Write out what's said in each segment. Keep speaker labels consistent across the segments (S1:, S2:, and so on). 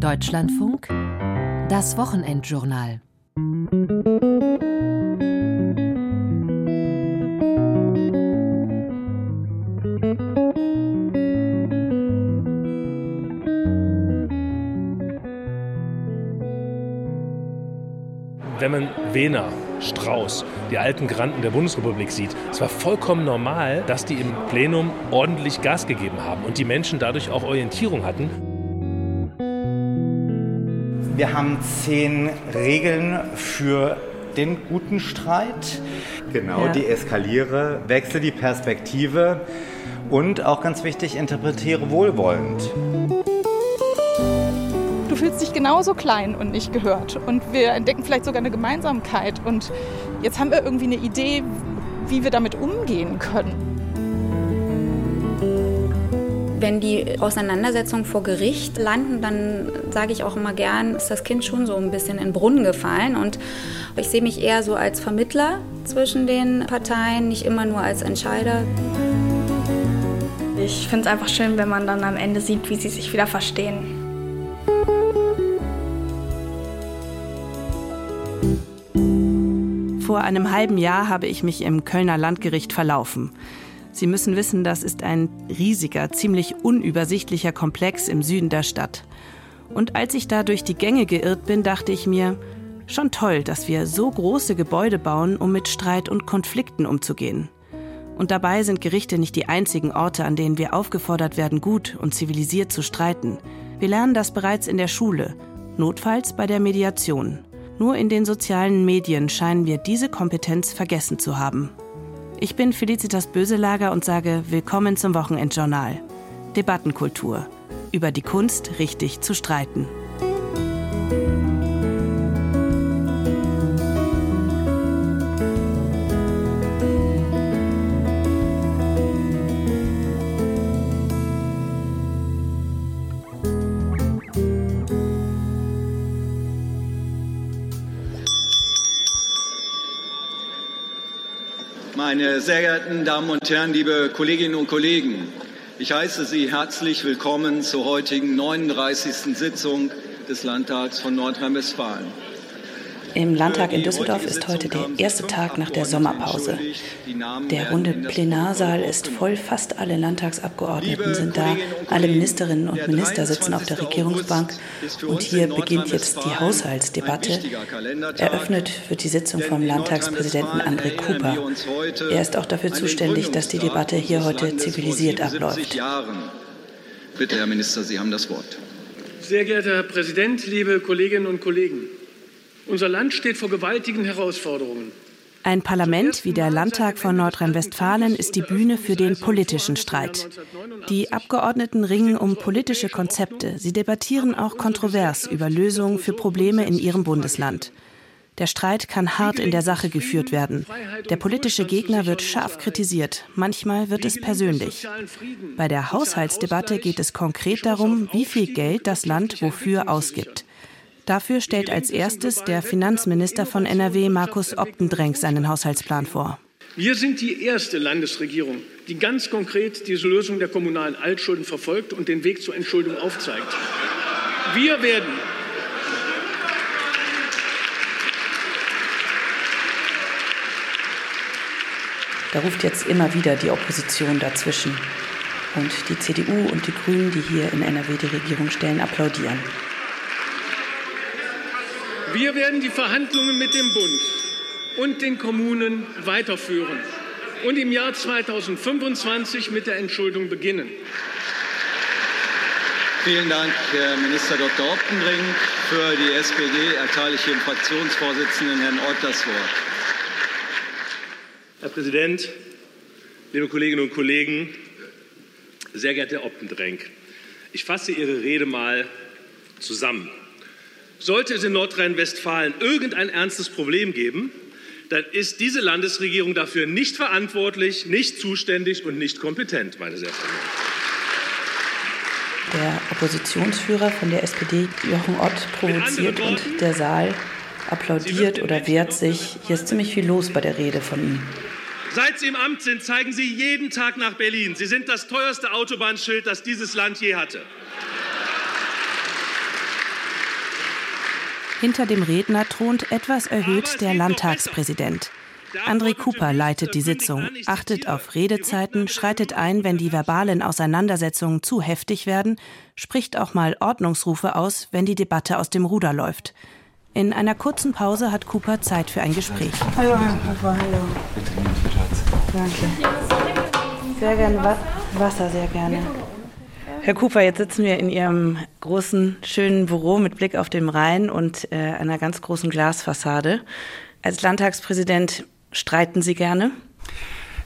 S1: Deutschlandfunk, das Wochenendjournal.
S2: Wenn man Wehner, Strauß, die alten Granden der Bundesrepublik sieht, es war vollkommen normal, dass die im Plenum ordentlich Gas gegeben haben und die Menschen dadurch auch Orientierung hatten.
S3: Wir haben zehn Regeln für den guten Streit. Genau, ja. deeskaliere, wechsle die Perspektive und auch ganz wichtig, interpretiere wohlwollend.
S4: Du fühlst dich genauso klein und nicht gehört. Und wir entdecken vielleicht sogar eine Gemeinsamkeit. Und jetzt haben wir irgendwie eine Idee, wie wir damit umgehen können
S5: wenn die Auseinandersetzungen vor Gericht landen, dann sage ich auch immer gern, ist das Kind schon so ein bisschen in den Brunnen gefallen. Und ich sehe mich eher so als Vermittler zwischen den Parteien, nicht immer nur als Entscheider.
S6: Ich finde es einfach schön, wenn man dann am Ende sieht, wie sie sich wieder verstehen.
S7: Vor einem halben Jahr habe ich mich im Kölner Landgericht verlaufen. Sie müssen wissen, das ist ein riesiger, ziemlich unübersichtlicher Komplex im Süden der Stadt. Und als ich da durch die Gänge geirrt bin, dachte ich mir, schon toll, dass wir so große Gebäude bauen, um mit Streit und Konflikten umzugehen. Und dabei sind Gerichte nicht die einzigen Orte, an denen wir aufgefordert werden, gut und zivilisiert zu streiten. Wir lernen das bereits in der Schule, notfalls bei der Mediation. Nur in den sozialen Medien scheinen wir diese Kompetenz vergessen zu haben. Ich bin Felicitas Böselager und sage Willkommen zum Wochenendjournal. Debattenkultur. Über die Kunst, richtig zu streiten.
S8: Meine sehr geehrten Damen und Herren, liebe Kolleginnen und Kollegen, ich heiße Sie herzlich willkommen zur heutigen 39. Sitzung des Landtags von Nordrhein-Westfalen.
S7: Im Landtag in Düsseldorf ist heute der erste Tag nach der Sommerpause. Der runde Plenarsaal ist voll, fast alle Landtagsabgeordneten sind da, alle Ministerinnen und Minister sitzen auf der Regierungsbank und hier beginnt jetzt die Haushaltsdebatte. Eröffnet wird die Sitzung vom Landtagspräsidenten André Cooper. Er ist auch dafür zuständig, dass die Debatte hier heute zivilisiert abläuft.
S8: Bitte, Herr Minister, Sie haben das Wort.
S9: Sehr geehrter Herr Präsident, liebe Kolleginnen und Kollegen! Unser Land steht vor gewaltigen Herausforderungen.
S7: Ein Parlament wie der Landtag von Nordrhein-Westfalen ist die Bühne für den politischen Streit. Die Abgeordneten ringen um politische Konzepte. Sie debattieren auch kontrovers über Lösungen für Probleme in ihrem Bundesland. Der Streit kann hart in der Sache geführt werden. Der politische Gegner wird scharf kritisiert. Manchmal wird es persönlich. Bei der Haushaltsdebatte geht es konkret darum, wie viel Geld das Land wofür ausgibt. Dafür stellt als erstes der Finanzminister von NRW, Markus Optendrenk, seinen Haushaltsplan vor.
S9: Wir sind die erste Landesregierung, die ganz konkret diese Lösung der kommunalen Altschulden verfolgt und den Weg zur Entschuldung aufzeigt. Wir werden
S7: Da ruft jetzt immer wieder die Opposition dazwischen. Und die CDU und die Grünen, die hier in NRW die Regierung stellen, applaudieren.
S9: Wir werden die Verhandlungen mit dem Bund und den Kommunen weiterführen und im Jahr 2025 mit der Entschuldung beginnen.
S8: Vielen Dank, Herr Minister Dr. Optenring. Für die SPD erteile ich dem Fraktionsvorsitzenden Herrn Ott das Wort.
S9: Herr Präsident, liebe Kolleginnen und Kollegen, sehr geehrter Herr Optendrenk, ich fasse Ihre Rede mal zusammen. Sollte es in Nordrhein-Westfalen irgendein ernstes Problem geben, dann ist diese Landesregierung dafür nicht verantwortlich, nicht zuständig und nicht kompetent, meine sehr verehrten
S7: Der Oppositionsführer von der SPD, Jochen Ott, provoziert und der Saal applaudiert oder wehrt sich. Hier ist ziemlich viel los bei der Rede von ihm.
S9: Seit Sie im Amt sind, zeigen Sie jeden Tag nach Berlin. Sie sind das teuerste Autobahnschild, das dieses Land je hatte.
S7: Hinter dem Redner thront etwas erhöht der Landtagspräsident. André Cooper leitet die Sitzung, achtet auf Redezeiten, schreitet ein, wenn die verbalen Auseinandersetzungen zu heftig werden, spricht auch mal Ordnungsrufe aus, wenn die Debatte aus dem Ruder läuft. In einer kurzen Pause hat Cooper Zeit für ein Gespräch.
S10: Hallo, Herr Cooper, hallo. Bitte nehmen Sie Danke. Sehr gerne Wasser, sehr gerne. Herr Cooper, jetzt sitzen wir in Ihrem großen, schönen Büro mit Blick auf den Rhein und äh, einer ganz großen Glasfassade. Als Landtagspräsident streiten Sie gerne?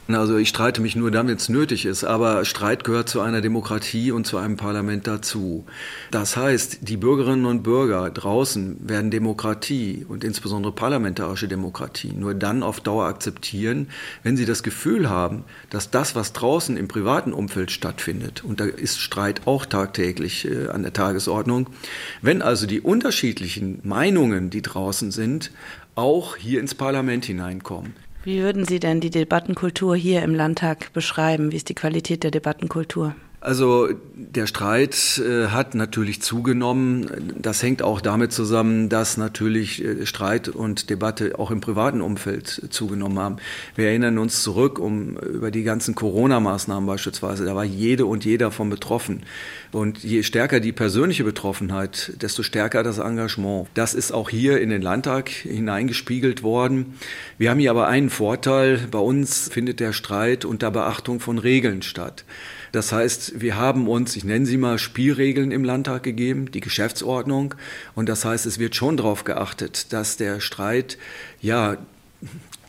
S11: Also ich streite mich nur dann, wenn es nötig ist, aber Streit gehört zu einer Demokratie und zu einem Parlament dazu. Das heißt, die Bürgerinnen und Bürger draußen werden Demokratie und insbesondere parlamentarische Demokratie nur dann auf Dauer akzeptieren, wenn sie das Gefühl haben, dass das, was draußen im privaten Umfeld stattfindet, und da ist Streit auch tagtäglich äh, an der Tagesordnung, wenn also die unterschiedlichen Meinungen, die draußen sind, auch hier ins Parlament hineinkommen.
S10: Wie würden Sie denn die Debattenkultur hier im Landtag beschreiben? Wie ist die Qualität der Debattenkultur?
S11: Also der Streit äh, hat natürlich zugenommen. Das hängt auch damit zusammen, dass natürlich äh, Streit und Debatte auch im privaten Umfeld zugenommen haben. Wir erinnern uns zurück um über die ganzen Corona-Maßnahmen beispielsweise. Da war jede und jeder von betroffen. Und je stärker die persönliche Betroffenheit, desto stärker das Engagement. Das ist auch hier in den Landtag hineingespiegelt worden. Wir haben hier aber einen Vorteil. Bei uns findet der Streit unter Beachtung von Regeln statt. Das heißt, wir haben uns, ich nenne sie mal, Spielregeln im Landtag gegeben, die Geschäftsordnung. Und das heißt, es wird schon darauf geachtet, dass der Streit ja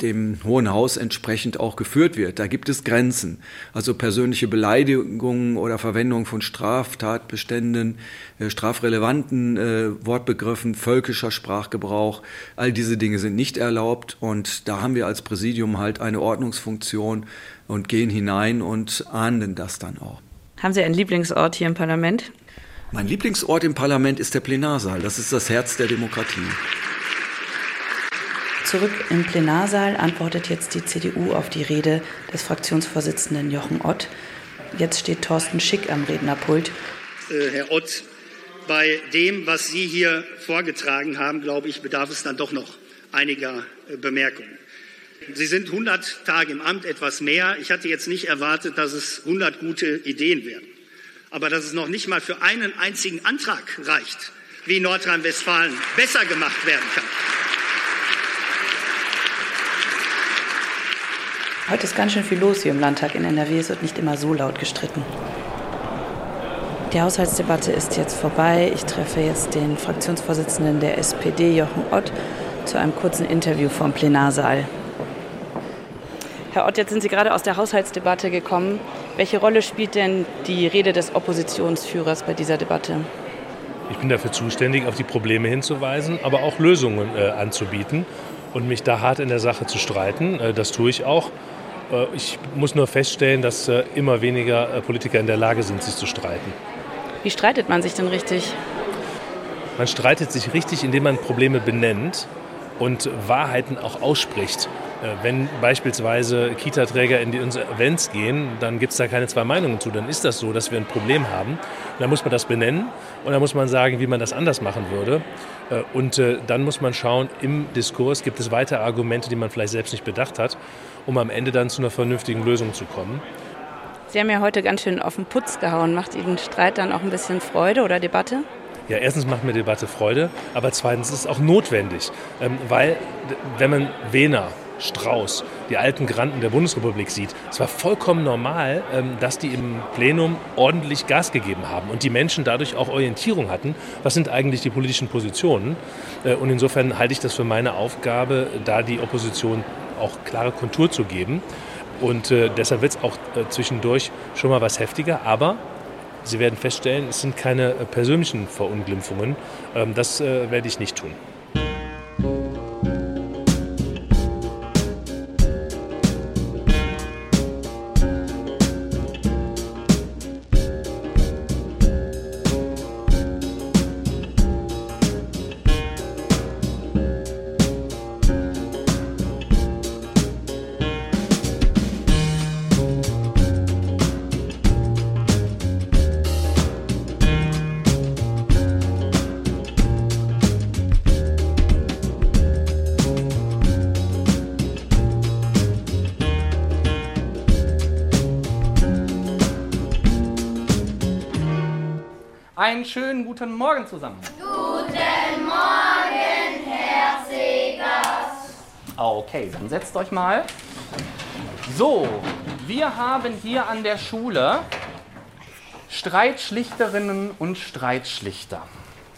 S11: dem Hohen Haus entsprechend auch geführt wird. Da gibt es Grenzen. Also persönliche Beleidigungen oder Verwendung von Straftatbeständen, äh, strafrelevanten äh, Wortbegriffen, völkischer Sprachgebrauch, all diese Dinge sind nicht erlaubt. Und da haben wir als Präsidium halt eine Ordnungsfunktion und gehen hinein und ahnden das dann auch.
S10: Haben Sie einen Lieblingsort hier im Parlament?
S11: Mein Lieblingsort im Parlament ist der Plenarsaal. Das ist das Herz der Demokratie.
S10: Zurück im Plenarsaal antwortet jetzt die CDU auf die Rede des Fraktionsvorsitzenden Jochen Ott. Jetzt steht Thorsten Schick am Rednerpult.
S12: Äh, Herr Ott, bei dem, was Sie hier vorgetragen haben, glaube ich, bedarf es dann doch noch einiger äh, Bemerkungen. Sie sind 100 Tage im Amt, etwas mehr. Ich hatte jetzt nicht erwartet, dass es 100 gute Ideen werden. Aber dass es noch nicht mal für einen einzigen Antrag reicht, wie Nordrhein-Westfalen besser gemacht werden kann.
S10: Heute ist ganz schön viel los hier im Landtag in NRW. Es wird nicht immer so laut gestritten. Die Haushaltsdebatte ist jetzt vorbei. Ich treffe jetzt den Fraktionsvorsitzenden der SPD, Jochen Ott, zu einem kurzen Interview vom Plenarsaal. Herr Ott, jetzt sind Sie gerade aus der Haushaltsdebatte gekommen. Welche Rolle spielt denn die Rede des Oppositionsführers bei dieser Debatte?
S2: Ich bin dafür zuständig, auf die Probleme hinzuweisen, aber auch Lösungen äh, anzubieten und mich da hart in der Sache zu streiten. Äh, das tue ich auch. Äh, ich muss nur feststellen, dass äh, immer weniger äh, Politiker in der Lage sind, sich zu streiten.
S10: Wie streitet man sich denn richtig?
S2: Man streitet sich richtig, indem man Probleme benennt und Wahrheiten auch ausspricht. Wenn beispielsweise Kita-Träger in die Events gehen, dann gibt es da keine zwei Meinungen zu. Dann ist das so, dass wir ein Problem haben. dann muss man das benennen und dann muss man sagen, wie man das anders machen würde. Und dann muss man schauen, im Diskurs gibt es weitere Argumente, die man vielleicht selbst nicht bedacht hat um am Ende dann zu einer vernünftigen Lösung zu kommen.
S10: Sie haben ja heute ganz schön auf den Putz gehauen. Macht Ihnen Streit dann auch ein bisschen Freude oder Debatte?
S2: Ja, erstens macht mir Debatte Freude, aber zweitens ist es auch notwendig, ähm, weil wenn man Wehner, Strauß, die alten Granden der Bundesrepublik sieht, es war vollkommen normal, ähm, dass die im Plenum ordentlich Gas gegeben haben und die Menschen dadurch auch Orientierung hatten, was sind eigentlich die politischen Positionen. Äh, und insofern halte ich das für meine Aufgabe, da die Opposition auch klare Kontur zu geben. Und äh, deshalb wird es auch äh, zwischendurch schon mal was heftiger. Aber Sie werden feststellen, es sind keine persönlichen Verunglimpfungen. Ähm, das werde ich nicht tun.
S13: Einen schönen guten Morgen zusammen.
S14: Guten Morgen, Herr Segers.
S13: Okay, dann setzt euch mal. So, wir haben hier an der Schule Streitschlichterinnen und Streitschlichter.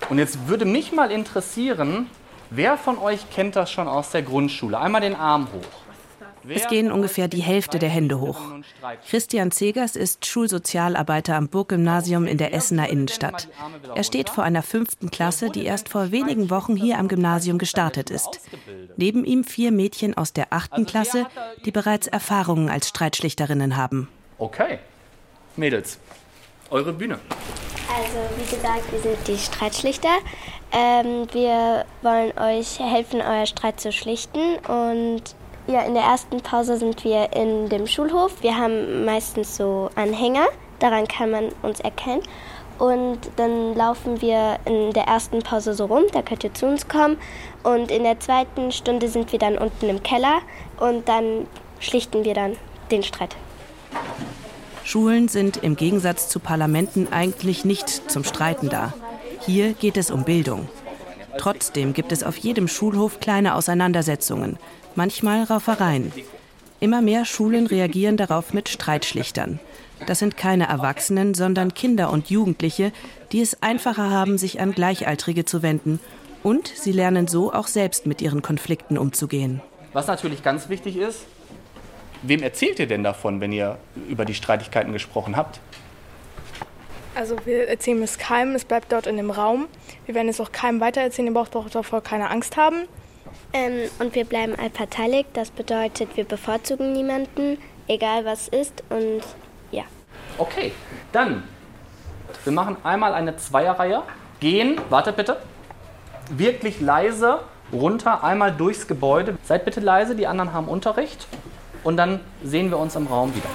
S13: Und jetzt würde mich mal interessieren, wer von euch kennt das schon aus der Grundschule? Einmal den Arm hoch.
S7: Es gehen ungefähr die Hälfte der Hände hoch. Christian Zegers ist Schulsozialarbeiter am Burggymnasium in der Essener Innenstadt. Er steht vor einer fünften Klasse, die erst vor wenigen Wochen hier am Gymnasium gestartet ist. Neben ihm vier Mädchen aus der achten Klasse, die bereits Erfahrungen als Streitschlichterinnen haben.
S13: Okay. Mädels, eure Bühne.
S15: Also, wie gesagt, wir sind die Streitschlichter. Ähm, wir wollen euch helfen, euer Streit zu schlichten. Und ja, in der ersten Pause sind wir in dem Schulhof. Wir haben meistens so Anhänger, daran kann man uns erkennen. Und dann laufen wir in der ersten Pause so rum, da könnt ihr zu uns kommen. Und in der zweiten Stunde sind wir dann unten im Keller und dann schlichten wir dann den Streit.
S7: Schulen sind im Gegensatz zu Parlamenten eigentlich nicht zum Streiten da. Hier geht es um Bildung. Trotzdem gibt es auf jedem Schulhof kleine Auseinandersetzungen, manchmal Raufereien. Immer mehr Schulen reagieren darauf mit Streitschlichtern. Das sind keine Erwachsenen, sondern Kinder und Jugendliche, die es einfacher haben, sich an Gleichaltrige zu wenden. Und sie lernen so auch selbst mit ihren Konflikten umzugehen.
S13: Was natürlich ganz wichtig ist, Wem erzählt ihr denn davon, wenn ihr über die Streitigkeiten gesprochen habt?
S6: Also wir erzählen es keinem, es bleibt dort in dem Raum. Wir werden es auch keinem weitererzählen, ihr braucht auch davor keine Angst haben.
S15: Ähm, und wir bleiben allparteilich, das bedeutet, wir bevorzugen niemanden, egal was ist und ja.
S13: Okay, dann, wir machen einmal eine Zweierreihe. Gehen, wartet bitte, wirklich leise runter, einmal durchs Gebäude. Seid bitte leise, die anderen haben Unterricht und dann sehen wir uns im Raum wieder.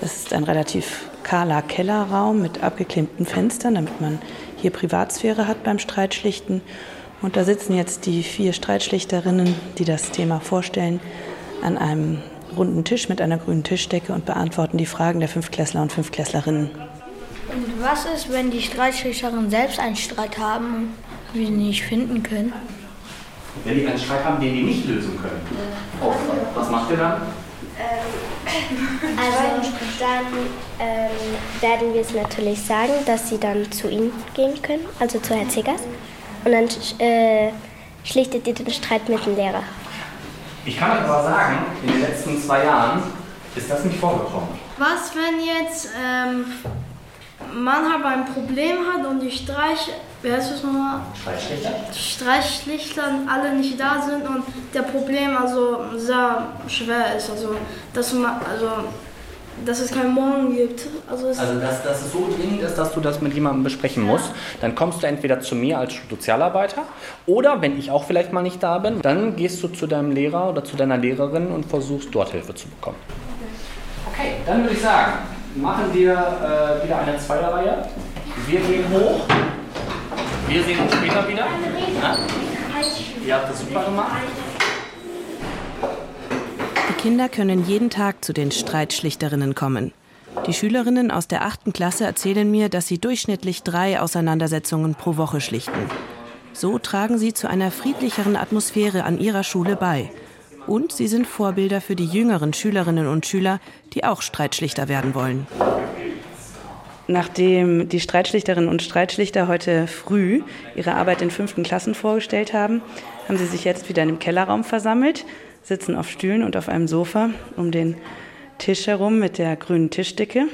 S10: Es ist ein relativ kahler Kellerraum mit abgeklemmten Fenstern, damit man hier Privatsphäre hat beim Streitschlichten. Und da sitzen jetzt die vier Streitschlichterinnen, die das Thema vorstellen, an einem runden Tisch mit einer grünen Tischdecke und beantworten die Fragen der Fünfklässler und Fünfklässlerinnen.
S16: Und was ist, wenn die Streitschlichterinnen selbst einen Streit haben, und wir ihn nicht finden können?
S13: wenn die einen Streit haben, den die nicht lösen können. Oh, was macht ihr dann?
S15: Ähm, also dann ähm, werden wir es natürlich sagen, dass sie dann zu ihnen gehen können, also zu Herrn Zegers. Und dann äh, schlichtet ihr den Streit mit dem Lehrer.
S13: Ich kann euch aber sagen, in den letzten zwei Jahren ist das nicht vorgekommen.
S16: Was, wenn jetzt ähm, man halt ein Problem hat und die Streich, wie heißt das nochmal?
S13: Streichschlichter.
S16: Streichschlichter alle nicht da sind und der Problem also sehr schwer ist. Also, dass, man, also, dass es keinen Morgen gibt. Also,
S13: also dass, dass es so dringend ist, dass du das mit jemandem besprechen ja. musst, dann kommst du entweder zu mir als Sozialarbeiter oder wenn ich auch vielleicht mal nicht da bin, dann gehst du zu deinem Lehrer oder zu deiner Lehrerin und versuchst dort Hilfe zu bekommen. Okay, dann würde ich sagen, machen wir äh, wieder eine Zweierreihe. Wir gehen hoch. Wir sehen uns später wieder. Ja? Ihr habt das super gemacht.
S7: Die Kinder können jeden Tag zu den Streitschlichterinnen kommen. Die Schülerinnen aus der achten Klasse erzählen mir, dass sie durchschnittlich drei Auseinandersetzungen pro Woche schlichten. So tragen sie zu einer friedlicheren Atmosphäre an ihrer Schule bei. Und sie sind Vorbilder für die jüngeren Schülerinnen und Schüler, die auch Streitschlichter werden wollen.
S10: Nachdem die Streitschlichterinnen und Streitschlichter heute früh ihre Arbeit in fünften Klassen vorgestellt haben, haben sie sich jetzt wieder in dem Kellerraum versammelt, sitzen auf Stühlen und auf einem Sofa um den Tisch herum mit der grünen Tischdecke.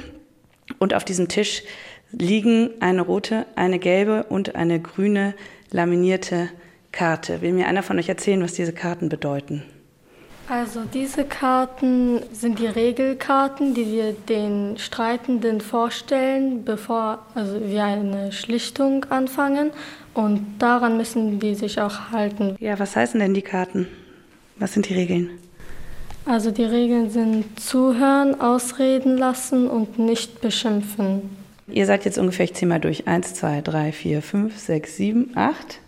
S10: Und auf diesem Tisch liegen eine rote, eine gelbe und eine grüne laminierte Karte. Will mir einer von euch erzählen, was diese Karten bedeuten?
S16: Also diese Karten sind die Regelkarten, die wir den Streitenden vorstellen, bevor also wir eine Schlichtung anfangen. Und daran müssen die sich auch halten.
S10: Ja, was heißen denn die Karten? Was sind die Regeln?
S16: Also die Regeln sind zuhören, ausreden lassen und nicht beschimpfen.
S10: Ihr seid jetzt ungefähr, ich zähle mal durch, 1, 2, 3, 4, 5, 6, 7, 8,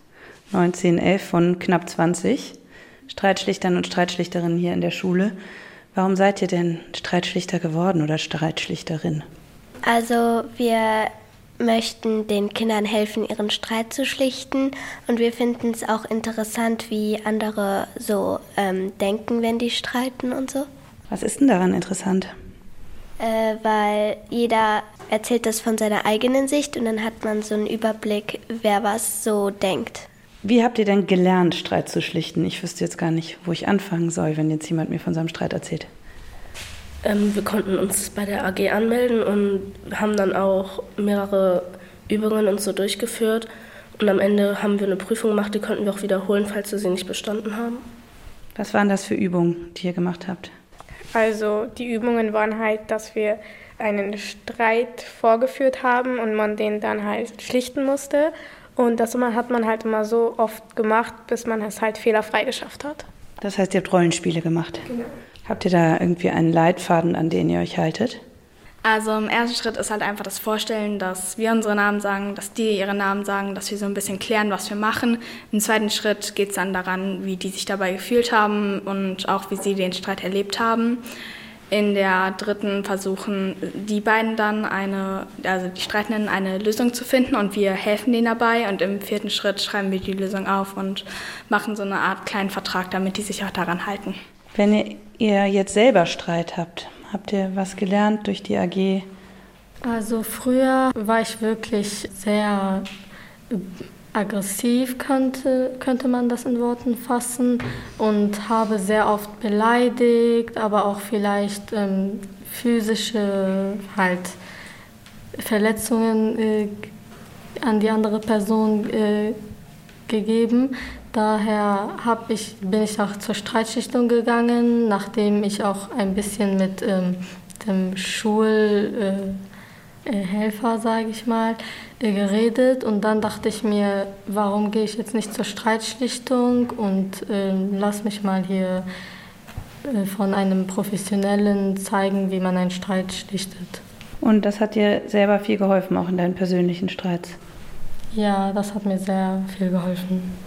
S10: 9, 10, 11 von knapp 20. Streitschlichtern und Streitschlichterinnen hier in der Schule. Warum seid ihr denn Streitschlichter geworden oder Streitschlichterin?
S15: Also wir möchten den Kindern helfen, ihren Streit zu schlichten. Und wir finden es auch interessant, wie andere so ähm, denken, wenn die streiten und so.
S7: Was ist denn daran interessant?
S15: Äh, weil jeder erzählt das von seiner eigenen Sicht und dann hat man so einen Überblick, wer was so denkt.
S7: Wie habt ihr denn gelernt, Streit zu schlichten? Ich wüsste jetzt gar nicht, wo ich anfangen soll, wenn jetzt jemand mir von seinem Streit erzählt.
S17: Ähm, wir konnten uns bei der AG anmelden und haben dann auch mehrere Übungen und so durchgeführt. Und am Ende haben wir eine Prüfung gemacht, die konnten wir auch wiederholen, falls wir sie nicht bestanden haben.
S7: Was waren das für Übungen, die ihr gemacht habt?
S6: Also die Übungen waren halt, dass wir einen Streit vorgeführt haben und man den dann halt schlichten musste. Und das hat man halt immer so oft gemacht, bis man es halt fehlerfrei geschafft hat.
S7: Das heißt, ihr habt Rollenspiele gemacht?
S6: Genau.
S7: Habt ihr da irgendwie einen Leitfaden, an den ihr euch haltet?
S18: Also im ersten Schritt ist halt einfach das Vorstellen, dass wir unsere Namen sagen, dass die ihre Namen sagen, dass wir so ein bisschen klären, was wir machen. Im zweiten Schritt geht es dann daran, wie die sich dabei gefühlt haben und auch wie sie den Streit erlebt haben. In der dritten versuchen die beiden dann eine, also die Streitenden eine Lösung zu finden und wir helfen denen dabei. Und im vierten Schritt schreiben wir die Lösung auf und machen so eine Art kleinen Vertrag, damit die sich auch daran halten.
S7: Wenn ihr, ihr jetzt selber Streit habt, habt ihr was gelernt durch die AG?
S16: Also früher war ich wirklich sehr aggressiv, könnte, könnte man das in Worten fassen, und habe sehr oft beleidigt, aber auch vielleicht ähm, physische halt Verletzungen äh, an die andere Person äh, gegeben. Daher ich, bin ich auch zur Streitschichtung gegangen, nachdem ich auch ein bisschen mit ähm, dem Schulhelfer, äh, sage ich mal, äh, geredet. Und dann dachte ich mir, warum gehe ich jetzt nicht zur Streitschlichtung und äh, lass mich mal hier äh, von einem Professionellen zeigen, wie man einen Streit schlichtet.
S7: Und das hat dir selber viel geholfen, auch in deinen persönlichen Streits?
S16: Ja, das hat mir sehr viel geholfen.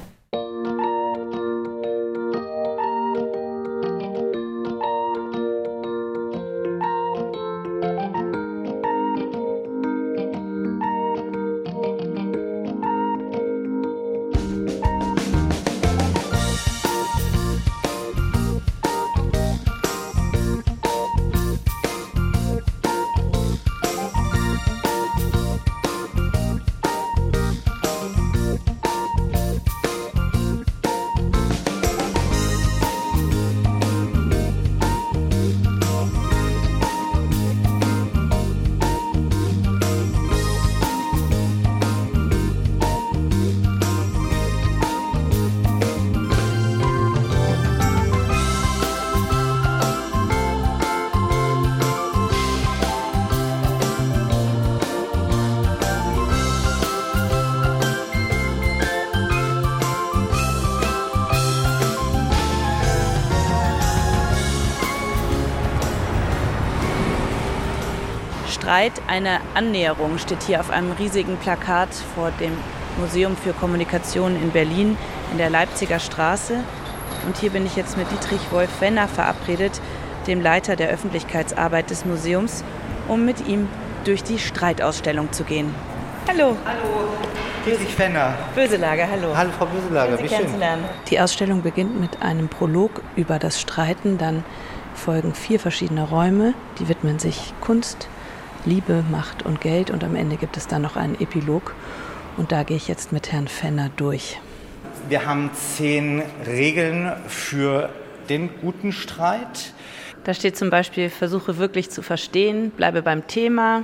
S7: Eine Annäherung steht hier auf einem riesigen Plakat vor dem Museum für Kommunikation in Berlin in der Leipziger Straße. Und hier bin ich jetzt mit Dietrich Wolf Wenner verabredet, dem Leiter der Öffentlichkeitsarbeit des Museums, um mit ihm durch die Streitausstellung zu gehen. Hallo.
S3: Hallo. Dietrich Wenner.
S7: Böselager, hallo.
S3: Hallo, Frau Böselager,
S7: Sie
S3: wie schön.
S7: kennenzulernen. Die Ausstellung beginnt mit einem Prolog über das Streiten, dann folgen vier verschiedene Räume, die widmen sich Kunst, Liebe, Macht und Geld und am Ende gibt es dann noch einen Epilog und da gehe ich jetzt mit Herrn Fenner durch.
S3: Wir haben zehn Regeln für den guten Streit.
S7: Da steht zum Beispiel, versuche wirklich zu verstehen, bleibe beim Thema,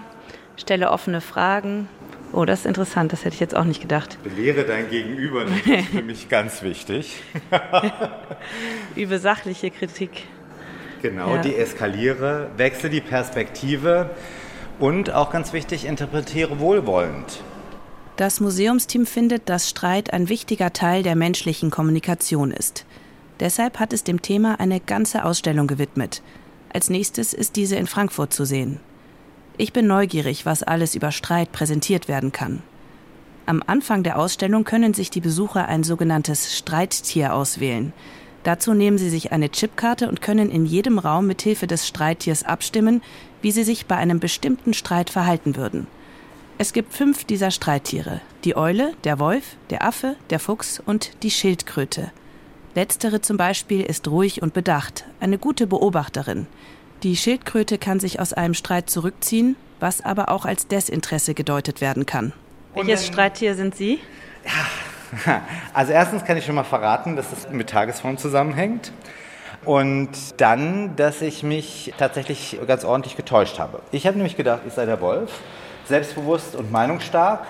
S7: stelle offene Fragen. Oh, das ist interessant, das hätte ich jetzt auch nicht gedacht.
S3: Belehre dein Gegenüber nicht, das ist für mich ganz wichtig.
S7: Übe sachliche Kritik.
S3: Genau,
S7: Ja.
S3: deeskaliere, wechsle die Perspektive und auch ganz wichtig, interpretiere wohlwollend.
S19: Das Museumsteam findet, dass Streit ein wichtiger Teil der menschlichen Kommunikation ist. Deshalb hat es dem Thema eine ganze Ausstellung gewidmet. Als nächstes ist diese in Frankfurt zu sehen. Ich bin neugierig, was alles über Streit präsentiert werden kann. Am Anfang der Ausstellung können sich die Besucher ein sogenanntes Streittier auswählen.
S7: Dazu nehmen sie sich eine Chipkarte und können in jedem Raum mit Hilfe des Streittiers abstimmen, wie sie sich bei einem bestimmten Streit verhalten würden. Es gibt fünf dieser Streittiere: die Eule, der Wolf, der Affe, der Fuchs und die Schildkröte. Letztere zum Beispiel ist ruhig und bedacht, eine gute Beobachterin. Die Schildkröte kann sich aus einem Streit zurückziehen, was aber auch als Desinteresse gedeutet werden kann.
S10: Welches Streittier sind Sie?
S3: Also erstens kann ich schon mal verraten, dass es mit Tagesform zusammenhängt. Und dann, dass ich mich tatsächlich ganz ordentlich getäuscht habe. Ich habe nämlich gedacht, ich sei der Wolf, selbstbewusst und meinungsstark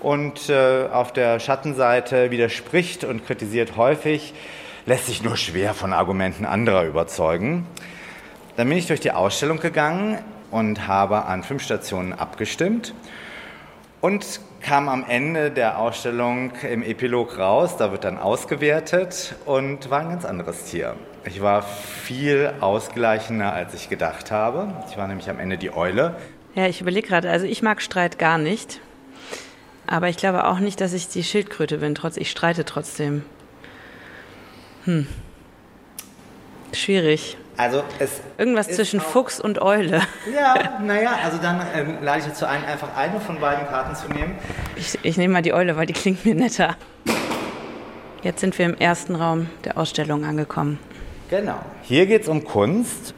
S3: und äh, auf der Schattenseite widerspricht und kritisiert häufig, lässt sich nur schwer von Argumenten anderer überzeugen. Dann bin ich durch die Ausstellung gegangen und habe an fünf Stationen abgestimmt und kam am Ende der Ausstellung im Epilog raus, da wird dann ausgewertet und war ein ganz anderes Tier. Ich war viel ausgleichender, als ich gedacht habe. Ich war nämlich am Ende die Eule.
S10: Ja, ich überlege gerade, also ich mag Streit gar nicht. Aber ich glaube auch nicht, dass ich die Schildkröte bin, trotz ich streite trotzdem. Hm. Schwierig.
S3: Also es
S10: Irgendwas zwischen Fuchs und Eule.
S3: Ja, naja, also dann ähm, lade ich dazu ein, einfach eine von beiden Karten zu nehmen.
S10: Ich, ich nehme mal die Eule, weil die klingt mir netter. Jetzt sind wir im ersten Raum der Ausstellung angekommen.
S3: Genau. Hier geht es um Kunst.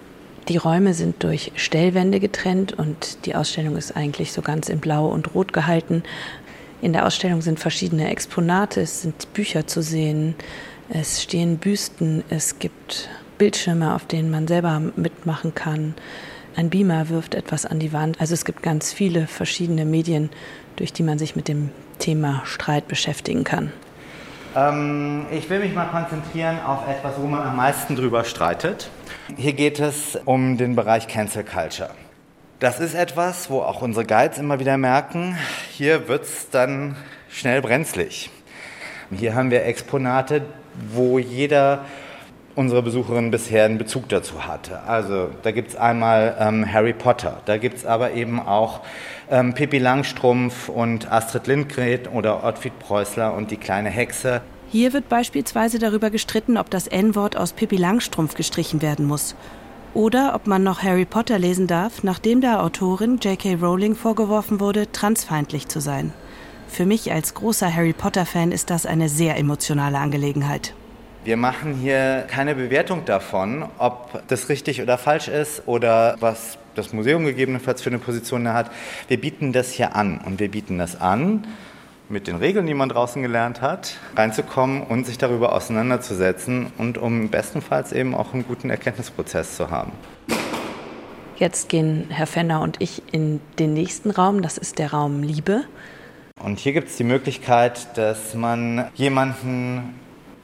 S10: Die Räume sind durch Stellwände getrennt und die Ausstellung ist eigentlich so ganz in Blau und Rot gehalten. In der Ausstellung sind verschiedene Exponate, es sind Bücher zu sehen, es stehen Büsten, es gibt Bildschirme, auf denen man selber mitmachen kann. Ein Beamer wirft etwas an die Wand. Also es gibt ganz viele verschiedene Medien, durch die man sich mit dem Thema Streit beschäftigen kann.
S3: Ähm, ich will mich mal konzentrieren auf etwas, wo man am meisten drüber streitet. Hier geht es um den Bereich Cancel Culture. Das ist etwas, wo auch unsere Guides immer wieder merken, hier wird es dann schnell brenzlig. Hier haben wir Exponate, wo jeder unsere Besucherin bisher einen Bezug dazu hatte. Also da gibt es einmal ähm, Harry Potter, da gibt es aber eben auch ähm, Pippi Langstrumpf und Astrid Lindgren oder Ottfried Preußler und die kleine Hexe.
S7: Hier wird beispielsweise darüber gestritten, ob das N-Wort aus Pippi Langstrumpf gestrichen werden muss. Oder ob man noch Harry Potter lesen darf, nachdem der Autorin J.K. Rowling vorgeworfen wurde, transfeindlich zu sein. Für mich als großer Harry Potter-Fan ist das eine sehr emotionale Angelegenheit.
S3: Wir machen hier keine Bewertung davon, ob das richtig oder falsch ist oder was das Museum gegebenenfalls für eine Position da hat. Wir bieten das hier an und wir bieten das an, mit den Regeln, die man draußen gelernt hat, reinzukommen und sich darüber auseinanderzusetzen und um bestenfalls eben auch einen guten Erkenntnisprozess zu haben.
S10: Jetzt gehen Herr Fenner und ich in den nächsten Raum, das ist der Raum Liebe.
S3: Und hier gibt es die Möglichkeit, dass man jemanden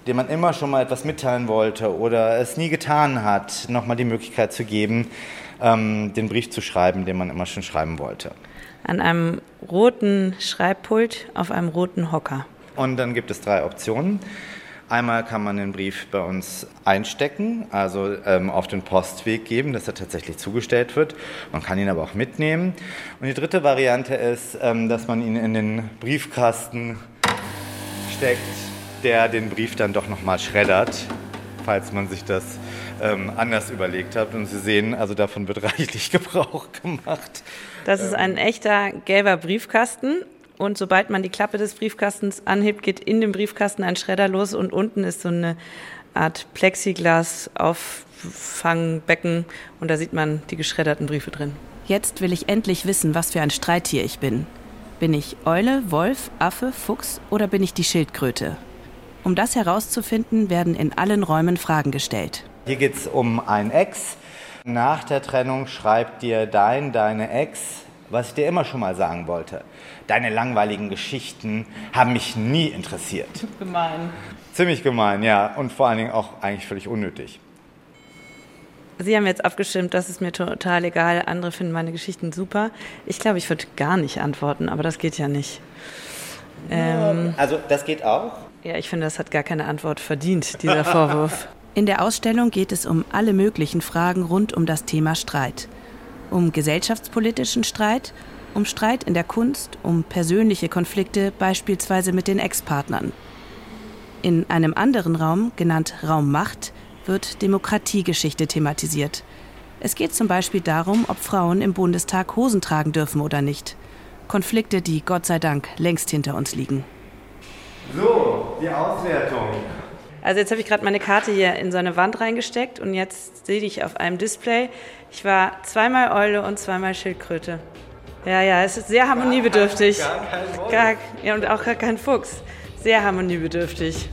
S3: dem man immer schon mal etwas mitteilen wollte oder es nie getan hat, nochmal die Möglichkeit zu geben, ähm, den Brief zu schreiben, den man immer schon schreiben wollte.
S10: An einem roten Schreibpult auf einem roten Hocker.
S3: Und dann gibt es drei Optionen. Einmal kann man den Brief bei uns einstecken, also ähm, auf den Postweg geben, dass er tatsächlich zugestellt wird. Man kann ihn aber auch mitnehmen. Und die dritte Variante ist, ähm, dass man ihn in den Briefkasten steckt der den Brief dann doch nochmal schreddert, falls man sich das ähm, anders überlegt hat. Und Sie sehen, also davon wird reichlich Gebrauch gemacht.
S10: Das ist ein echter gelber Briefkasten. Und sobald man die Klappe des Briefkastens anhebt, geht in dem Briefkasten ein Schredder los und unten ist so eine Art Plexiglas-Auffangbecken und da sieht man die geschredderten Briefe drin.
S7: Jetzt will ich endlich wissen, was für ein Streittier ich bin. Bin ich Eule, Wolf, Affe, Fuchs oder bin ich die Schildkröte? Um das herauszufinden, werden in allen Räumen Fragen gestellt.
S3: Hier geht es um ein Ex. Nach der Trennung schreibt dir dein, deine Ex, was ich dir immer schon mal sagen wollte. Deine langweiligen Geschichten haben mich nie interessiert.
S10: Gemein.
S3: Ziemlich gemein, ja. Und vor allen Dingen auch eigentlich völlig unnötig.
S10: Sie haben jetzt abgestimmt, das ist mir total egal. Andere finden meine Geschichten super. Ich glaube, ich würde gar nicht antworten, aber das geht ja nicht.
S3: Ähm, also das geht auch.
S10: Ja, ich finde, das hat gar keine Antwort verdient, dieser Vorwurf.
S7: In der Ausstellung geht es um alle möglichen Fragen rund um das Thema Streit. Um gesellschaftspolitischen Streit, um Streit in der Kunst, um persönliche Konflikte, beispielsweise mit den Ex-Partnern. In einem anderen Raum, genannt Raum Macht, wird Demokratiegeschichte thematisiert. Es geht zum Beispiel darum, ob Frauen im Bundestag Hosen tragen dürfen oder nicht. Konflikte, die Gott sei Dank längst hinter uns liegen.
S3: So, die Auswertung.
S10: Also jetzt habe ich gerade meine Karte hier in so eine Wand reingesteckt und jetzt sehe ich auf einem Display, ich war zweimal Eule und zweimal Schildkröte. Ja, ja, es ist sehr harmoniebedürftig. Gar, kein, gar kein ja, und auch gar kein Fuchs. Sehr harmoniebedürftig.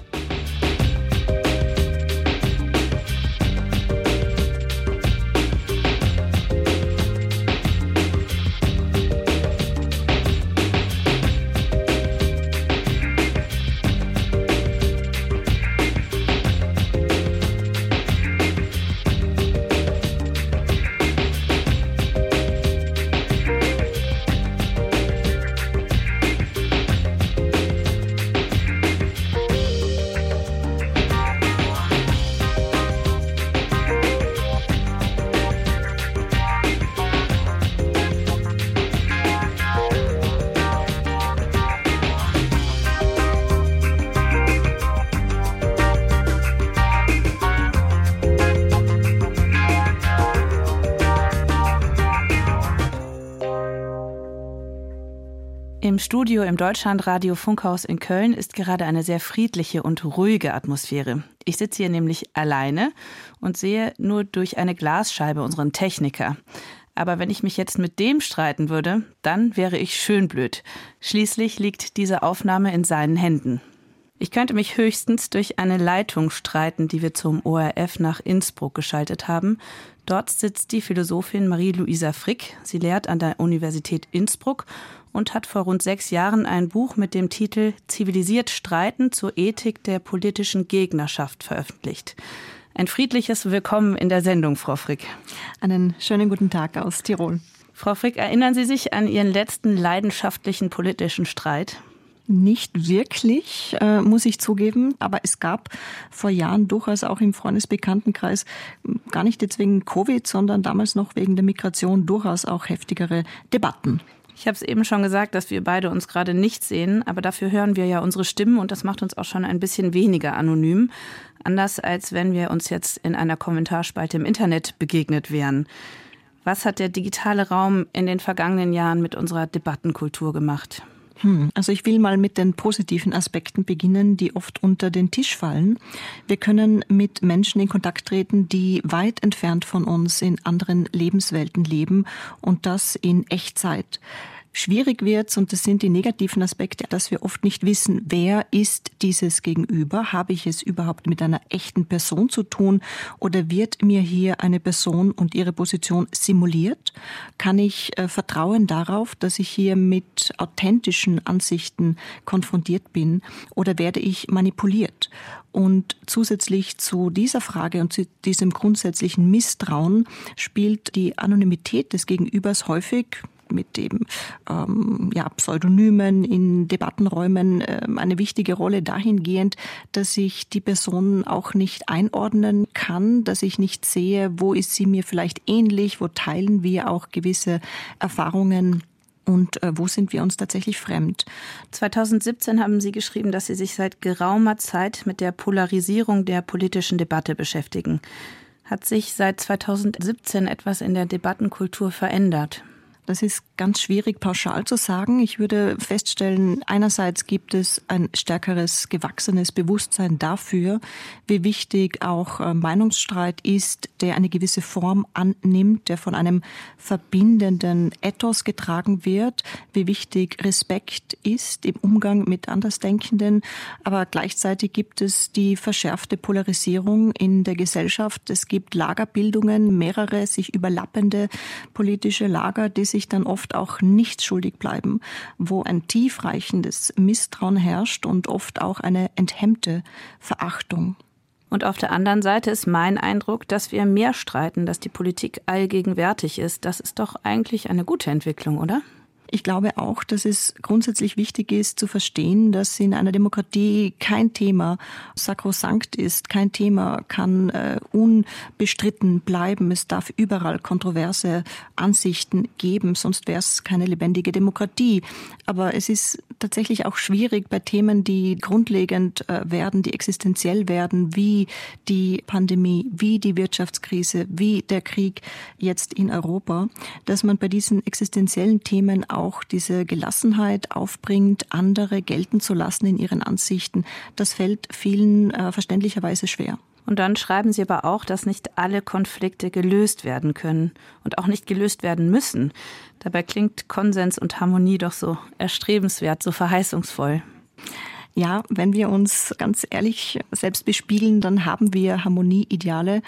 S10: Studio im Deutschlandradio Funkhaus in Köln ist gerade eine sehr friedliche und ruhige Atmosphäre. Ich sitze hier nämlich alleine und sehe nur durch eine Glasscheibe unseren Techniker. Aber wenn ich mich jetzt mit dem streiten würde, dann wäre ich schön blöd. Schließlich liegt diese Aufnahme in seinen Händen. Ich könnte mich höchstens durch eine Leitung streiten, die wir zum ORF nach Innsbruck geschaltet haben. Dort sitzt die Philosophin Marie-Louisa Frick. Sie lehrt an der Universität Innsbruck und hat vor rund sechs Jahren ein Buch mit dem Titel Zivilisiert Streiten zur Ethik der politischen Gegnerschaft veröffentlicht. Ein friedliches Willkommen in der Sendung, Frau Frick.
S20: Einen schönen guten Tag aus Tirol.
S7: Frau Frick, erinnern Sie sich an Ihren letzten leidenschaftlichen politischen Streit?
S20: Nicht wirklich, äh, muss ich zugeben, aber es gab vor Jahren durchaus auch im Freundesbekanntenkreis gar nicht jetzt wegen Covid, sondern damals noch wegen der Migration durchaus auch heftigere Debatten.
S7: Ich habe es eben schon gesagt, dass wir beide uns gerade nicht sehen, aber dafür hören wir ja unsere Stimmen und das macht uns auch schon ein bisschen weniger anonym. Anders als wenn wir uns jetzt in einer Kommentarspalte im Internet begegnet wären. Was hat der digitale Raum in den vergangenen Jahren mit unserer Debattenkultur gemacht?
S20: Hm, also ich will mal mit den positiven Aspekten beginnen, die oft unter den Tisch fallen. Wir können mit Menschen in Kontakt treten, die weit entfernt von uns in anderen Lebenswelten leben und das in Echtzeit schwierig wird, und das sind die negativen Aspekte, dass wir oft nicht wissen, wer ist dieses Gegenüber? Habe ich es überhaupt mit einer echten Person zu tun oder wird mir hier eine Person und ihre Position simuliert? Kann ich äh, vertrauen darauf, dass ich hier mit authentischen Ansichten konfrontiert bin oder werde ich manipuliert? Und zusätzlich zu dieser Frage und zu diesem grundsätzlichen Misstrauen spielt die Anonymität des Gegenübers häufig mit dem ähm, ja, Pseudonymen in Debattenräumen äh, eine wichtige Rolle dahingehend, dass ich die Person auch nicht einordnen kann, dass ich nicht sehe, wo ist sie mir vielleicht ähnlich, wo teilen wir auch gewisse Erfahrungen und äh, wo sind wir uns tatsächlich fremd?
S7: 2017 haben Sie geschrieben, dass Sie sich seit geraumer Zeit mit der Polarisierung der politischen Debatte beschäftigen. Hat sich seit 2017 etwas in der Debattenkultur verändert?
S20: Das ist ganz schwierig pauschal zu sagen. Ich würde feststellen, einerseits gibt es ein stärkeres gewachsenes Bewusstsein dafür, wie wichtig auch äh, Meinungsstreit ist, der eine gewisse Form annimmt, der von einem verbindenden Ethos getragen wird, wie wichtig Respekt ist im Umgang mit Andersdenkenden. Aber gleichzeitig gibt es die verschärfte Polarisierung in der Gesellschaft. Es gibt Lagerbildungen, mehrere sich überlappende politische Lager, die sich dann oft auch nicht schuldig bleiben, wo ein tiefreichendes Misstrauen herrscht und oft auch eine enthemmte Verachtung.
S7: Und auf der anderen Seite ist mein Eindruck, dass wir mehr streiten, dass die Politik allgegenwärtig ist. Das ist doch eigentlich eine gute Entwicklung, oder?
S20: Ich glaube auch, dass es grundsätzlich wichtig ist zu verstehen, dass in einer Demokratie kein Thema sakrosankt ist, kein Thema kann äh, unbestritten bleiben. Es darf überall kontroverse Ansichten geben, sonst wäre es keine lebendige Demokratie. Aber es ist tatsächlich auch schwierig bei Themen, die grundlegend äh, werden, die existenziell werden, wie die Pandemie, wie die Wirtschaftskrise, wie der Krieg jetzt in Europa, dass man bei diesen existenziellen Themen auch diese Gelassenheit aufbringt, andere gelten zu lassen in ihren Ansichten. Das fällt vielen äh, verständlicherweise schwer.
S7: Und dann schreiben Sie aber auch, dass nicht alle Konflikte gelöst werden können und auch nicht gelöst werden müssen. Dabei klingt Konsens und Harmonie doch so erstrebenswert, so verheißungsvoll.
S20: Ja, wenn wir uns ganz ehrlich selbst bespiegeln, dann haben wir Harmonieideale,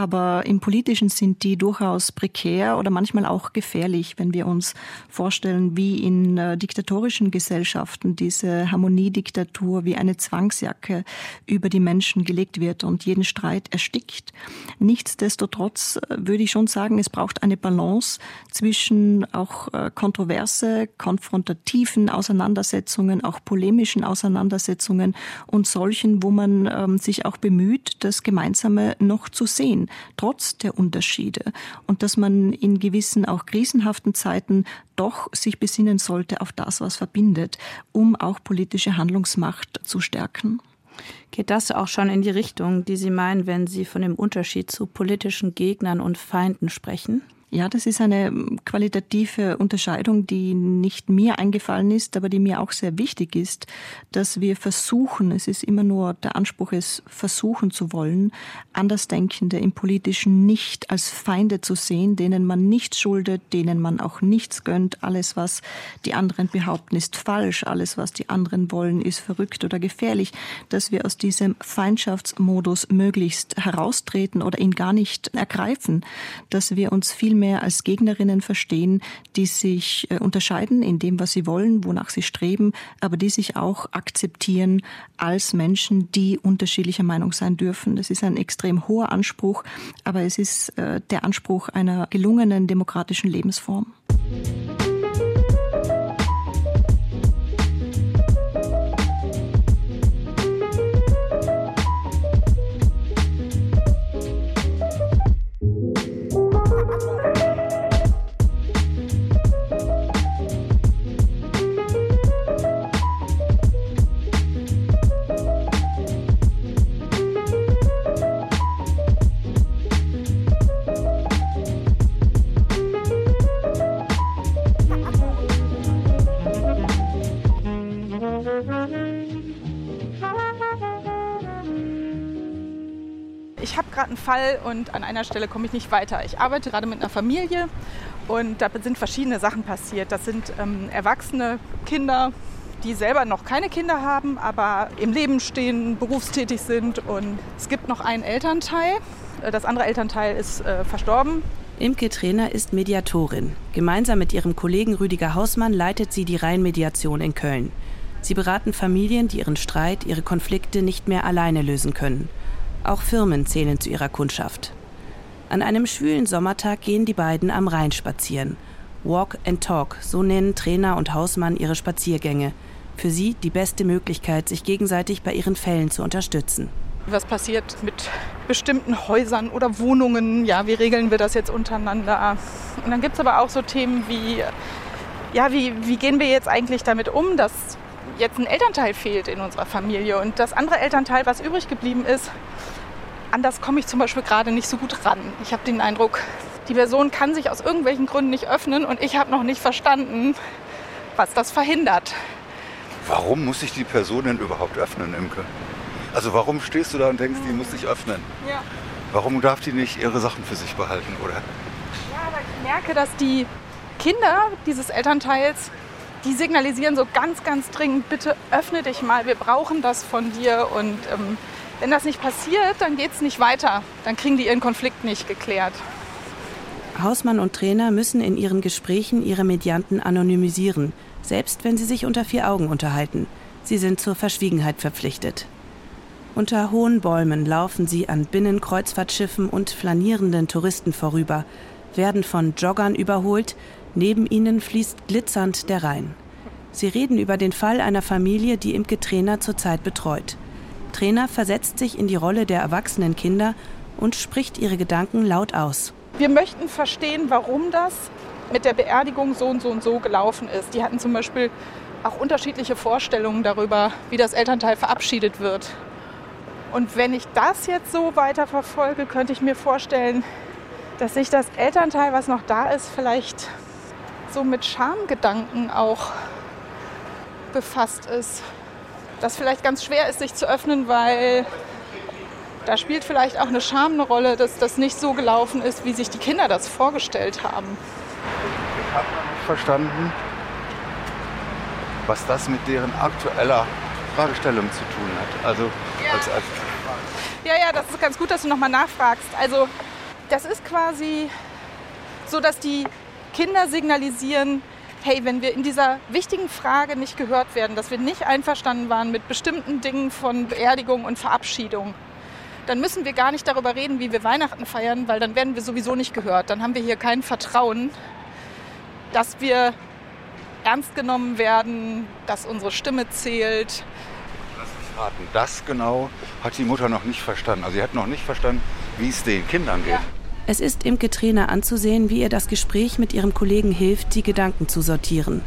S20: aber im politischen sind die durchaus prekär oder manchmal auch gefährlich, wenn wir uns vorstellen, wie in äh, diktatorischen Gesellschaften diese Harmoniediktatur wie eine Zwangsjacke über die Menschen gelegt wird und jeden Streit erstickt. Nichtsdestotrotz äh, würde ich schon sagen, es braucht eine Balance zwischen auch äh, kontroverse, konfrontativen Auseinandersetzungen, auch polemischen Auseinandersetzungen und solchen, wo man ähm, sich auch bemüht, das Gemeinsame noch zu sehen sehen, trotz der Unterschiede. Und dass man in gewissen auch krisenhaften Zeiten doch sich besinnen sollte auf das, was verbindet, um auch politische Handlungsmacht zu stärken.
S7: Geht das auch schon in die Richtung, die Sie meinen, wenn Sie von dem Unterschied zu politischen Gegnern und Feinden sprechen?
S20: Ja, das ist eine qualitative Unterscheidung, die nicht mir eingefallen ist, aber die mir auch sehr wichtig ist, dass wir versuchen, es ist immer nur der Anspruch, es versuchen zu wollen, Andersdenkende im Politischen nicht als Feinde zu sehen, denen man nichts schuldet, denen man auch nichts gönnt. Alles, was die anderen behaupten, ist falsch. Alles, was die anderen wollen, ist verrückt oder gefährlich. Dass wir aus diesem Feindschaftsmodus möglichst heraustreten oder ihn gar nicht ergreifen. Dass wir uns viel mehr als Gegnerinnen verstehen, die sich äh, unterscheiden in dem, was sie wollen, wonach sie streben, aber die sich auch akzeptieren als Menschen, die unterschiedlicher Meinung sein dürfen. Das ist ein extrem hoher Anspruch, aber es ist äh, der Anspruch einer gelungenen demokratischen Lebensform.
S4: Gerade Fall und an einer Stelle komme ich nicht weiter. Ich arbeite gerade mit einer Familie und da sind verschiedene Sachen passiert. Das sind ähm, erwachsene Kinder, die selber noch keine Kinder haben, aber im Leben stehen, berufstätig sind. Und es gibt noch einen Elternteil. Äh, das andere Elternteil ist äh, verstorben.
S7: Imke Trainer ist Mediatorin. Gemeinsam mit ihrem Kollegen Rüdiger Hausmann leitet sie die Rheinmediation in Köln. Sie beraten Familien, die ihren Streit, ihre Konflikte nicht mehr alleine lösen können. Auch Firmen zählen zu ihrer Kundschaft. An einem schwülen Sommertag gehen die beiden am Rhein spazieren. Walk and Talk, so nennen Trainer und Hausmann ihre Spaziergänge. Für sie die beste Möglichkeit, sich gegenseitig bei ihren Fällen zu unterstützen.
S4: Was passiert mit bestimmten Häusern oder Wohnungen? Ja, wie regeln wir das jetzt untereinander? Und dann gibt es aber auch so Themen wie, ja, wie, wie gehen wir jetzt eigentlich damit um, dass jetzt ein Elternteil fehlt in unserer Familie und das andere Elternteil, was übrig geblieben ist, an das komme ich zum Beispiel gerade nicht so gut ran. Ich habe den Eindruck, die Person kann sich aus irgendwelchen Gründen nicht öffnen und ich habe noch nicht verstanden, was das verhindert.
S21: Warum muss sich die Person denn überhaupt öffnen, Imke? Also warum stehst du da und denkst, die muss sich öffnen?
S4: Ja.
S21: Warum darf die nicht ihre Sachen für sich behalten, oder?
S4: Ja, aber ich merke, dass die Kinder dieses Elternteils, die signalisieren so ganz, ganz dringend, bitte öffne dich mal, wir brauchen das von dir. Und ähm, wenn das nicht passiert, dann geht es nicht weiter. Dann kriegen die ihren Konflikt nicht geklärt.
S7: Hausmann und Trainer müssen in ihren Gesprächen ihre Medianten anonymisieren, selbst wenn sie sich unter vier Augen unterhalten. Sie sind zur Verschwiegenheit verpflichtet. Unter hohen Bäumen laufen sie an Binnenkreuzfahrtschiffen und flanierenden Touristen vorüber, werden von Joggern überholt, Neben ihnen fließt glitzernd der Rhein. Sie reden über den Fall einer Familie, die Imke Trainer zurzeit betreut. Trainer versetzt sich in die Rolle der erwachsenen Kinder und spricht ihre Gedanken laut aus.
S4: Wir möchten verstehen, warum das mit der Beerdigung so und so und so gelaufen ist. Die hatten zum Beispiel auch unterschiedliche Vorstellungen darüber, wie das Elternteil verabschiedet wird. Und wenn ich das jetzt so weiter verfolge, könnte ich mir vorstellen, dass sich das Elternteil, was noch da ist, vielleicht so mit Schamgedanken auch befasst ist. Das vielleicht ganz schwer ist, sich zu öffnen, weil da spielt vielleicht auch eine Scham eine Rolle, dass das nicht so gelaufen ist, wie sich die Kinder das vorgestellt haben.
S21: Ich habe noch nicht verstanden, was das mit deren aktueller Fragestellung zu tun hat. Also
S4: ja.
S21: als, als
S4: ja, ja, das ist ganz gut, dass du nochmal nachfragst. Also das ist quasi so, dass die Kinder signalisieren, hey, wenn wir in dieser wichtigen Frage nicht gehört werden, dass wir nicht einverstanden waren mit bestimmten Dingen von Beerdigung und Verabschiedung, dann müssen wir gar nicht darüber reden, wie wir Weihnachten feiern, weil dann werden wir sowieso nicht gehört. Dann haben wir hier kein Vertrauen, dass wir ernst genommen werden, dass unsere Stimme zählt.
S21: Lass mich raten, das genau hat die Mutter noch nicht verstanden. Also sie hat noch nicht verstanden, wie es den Kindern geht. Ja.
S7: Es ist Imke Trainer anzusehen, wie ihr das Gespräch mit ihrem Kollegen hilft, die Gedanken zu sortieren.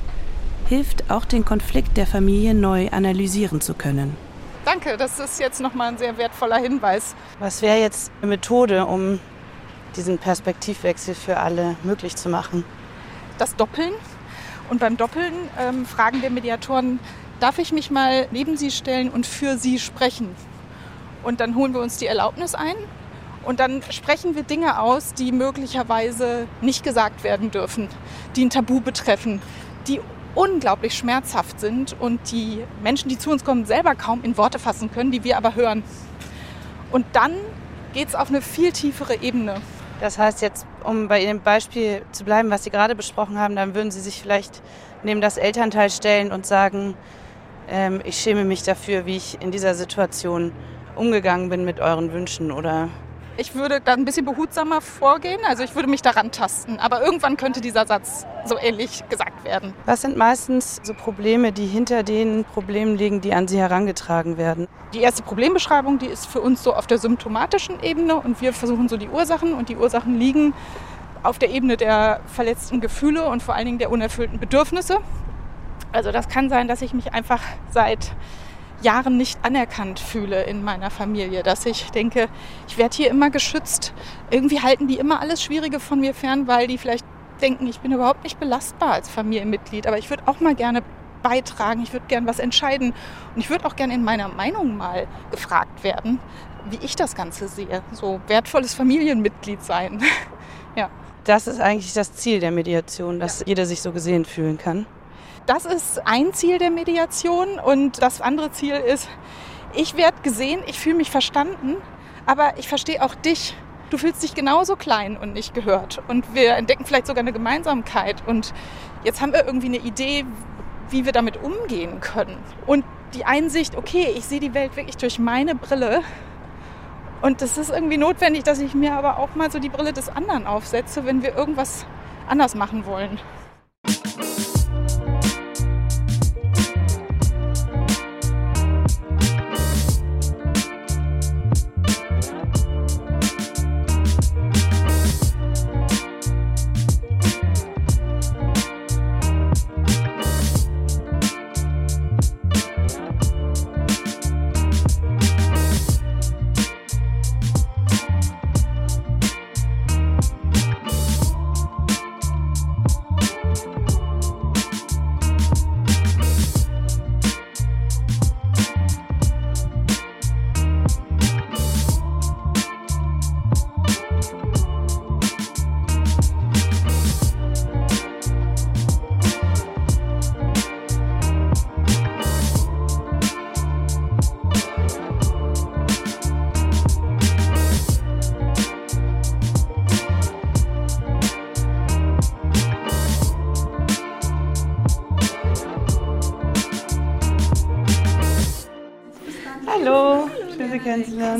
S7: Hilft auch den Konflikt der Familie neu analysieren zu können.
S4: Danke, das ist jetzt nochmal ein sehr wertvoller Hinweis.
S10: Was wäre jetzt eine Methode, um diesen Perspektivwechsel für alle möglich zu machen?
S4: Das Doppeln. Und beim Doppeln ähm, fragen wir Mediatoren, darf ich mich mal neben Sie stellen und für Sie sprechen? Und dann holen wir uns die Erlaubnis ein und dann sprechen wir Dinge aus, die möglicherweise nicht gesagt werden dürfen, die ein Tabu betreffen, die unglaublich schmerzhaft sind und die Menschen, die zu uns kommen, selber kaum in Worte fassen können, die wir aber hören. Und dann geht es auf eine viel tiefere Ebene.
S10: Das heißt jetzt, um bei Ihrem Beispiel zu bleiben, was Sie gerade besprochen haben, dann würden Sie sich vielleicht neben das Elternteil stellen und sagen, ähm, ich schäme mich dafür, wie ich in dieser Situation umgegangen bin mit euren Wünschen oder
S4: ich würde da ein bisschen behutsamer vorgehen, also ich würde mich daran tasten. Aber irgendwann könnte dieser Satz so ähnlich gesagt werden.
S10: Was sind meistens so Probleme, die hinter den Problemen liegen, die an Sie herangetragen werden?
S4: Die erste Problembeschreibung, die ist für uns so auf der symptomatischen Ebene und wir versuchen so die Ursachen und die Ursachen liegen auf der Ebene der verletzten Gefühle und vor allen Dingen der unerfüllten Bedürfnisse. Also das kann sein, dass ich mich einfach seit Jahren nicht anerkannt fühle in meiner Familie, dass ich denke, ich werde hier immer geschützt. Irgendwie halten die immer alles Schwierige von mir fern, weil die vielleicht denken, ich bin überhaupt nicht belastbar als Familienmitglied, aber ich würde auch mal gerne beitragen, ich würde gerne was entscheiden und ich würde auch gerne in meiner Meinung mal gefragt werden, wie ich das Ganze sehe. So wertvolles Familienmitglied sein. ja.
S10: Das ist eigentlich das Ziel der Mediation, dass ja. jeder sich so gesehen fühlen kann.
S4: Das ist ein Ziel der Mediation und das andere Ziel ist, ich werde gesehen, ich fühle mich verstanden, aber ich verstehe auch dich. Du fühlst dich genauso klein und nicht gehört. Und wir entdecken vielleicht sogar eine Gemeinsamkeit. Und jetzt haben wir irgendwie eine Idee, wie wir damit umgehen können. Und die Einsicht, okay, ich sehe die Welt wirklich durch meine Brille. Und das ist irgendwie notwendig, dass ich mir aber auch mal so die Brille des anderen aufsetze, wenn wir irgendwas anders machen wollen.